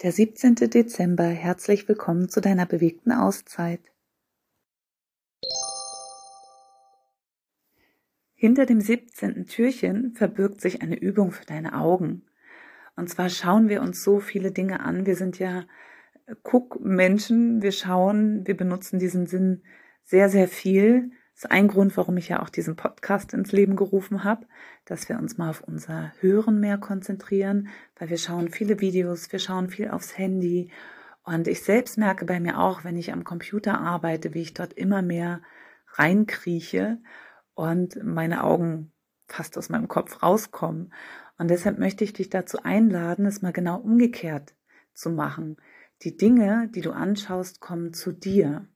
Der 17. Dezember. Herzlich willkommen zu deiner bewegten Auszeit. Hinter dem 17. Türchen verbirgt sich eine Übung für deine Augen. Und zwar schauen wir uns so viele Dinge an. Wir sind ja Guckmenschen. Wir schauen, wir benutzen diesen Sinn sehr, sehr viel. Das ist ein Grund, warum ich ja auch diesen Podcast ins Leben gerufen habe, dass wir uns mal auf unser Hören mehr konzentrieren, weil wir schauen viele Videos, wir schauen viel aufs Handy. Und ich selbst merke bei mir auch, wenn ich am Computer arbeite, wie ich dort immer mehr reinkrieche und meine Augen fast aus meinem Kopf rauskommen. Und deshalb möchte ich dich dazu einladen, es mal genau umgekehrt zu machen. Die Dinge, die du anschaust, kommen zu dir.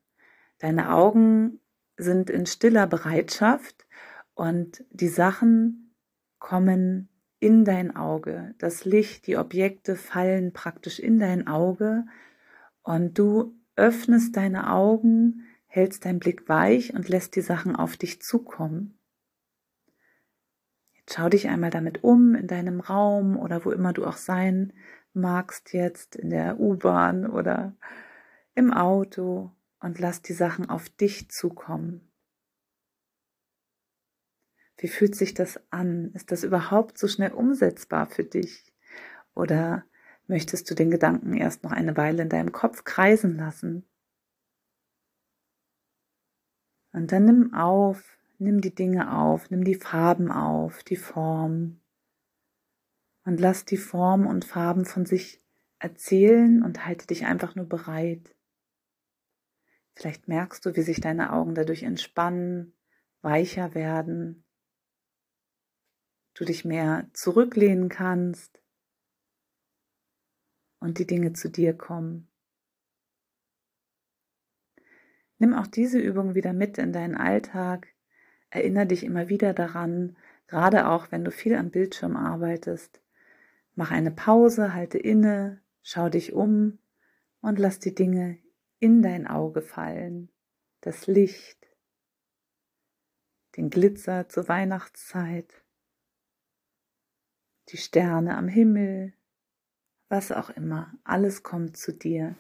Deine Augen sind in stiller Bereitschaft und die Sachen kommen in dein Auge. Das Licht, die Objekte fallen praktisch in dein Auge und du öffnest deine Augen, hältst deinen Blick weich und lässt die Sachen auf dich zukommen. Jetzt schau dich einmal damit um in deinem Raum oder wo immer du auch sein magst jetzt, in der U-Bahn oder im Auto und lass die Sachen auf dich zukommen. Wie fühlt sich das an? Ist das überhaupt so schnell umsetzbar für dich? Oder möchtest du den Gedanken erst noch eine Weile in deinem Kopf kreisen lassen? Und dann nimm auf, nimm die Dinge auf, nimm die Farben auf, die Form. Und lass die Form und Farben von sich erzählen und halte dich einfach nur bereit. Vielleicht merkst du, wie sich deine Augen dadurch entspannen, weicher werden, du dich mehr zurücklehnen kannst und die Dinge zu dir kommen. Nimm auch diese Übung wieder mit in deinen Alltag. Erinnere dich immer wieder daran, gerade auch wenn du viel am Bildschirm arbeitest. Mach eine Pause, halte inne, schau dich um und lass die Dinge in dein Auge fallen, das Licht, den Glitzer zur Weihnachtszeit, die Sterne am Himmel, was auch immer, alles kommt zu dir.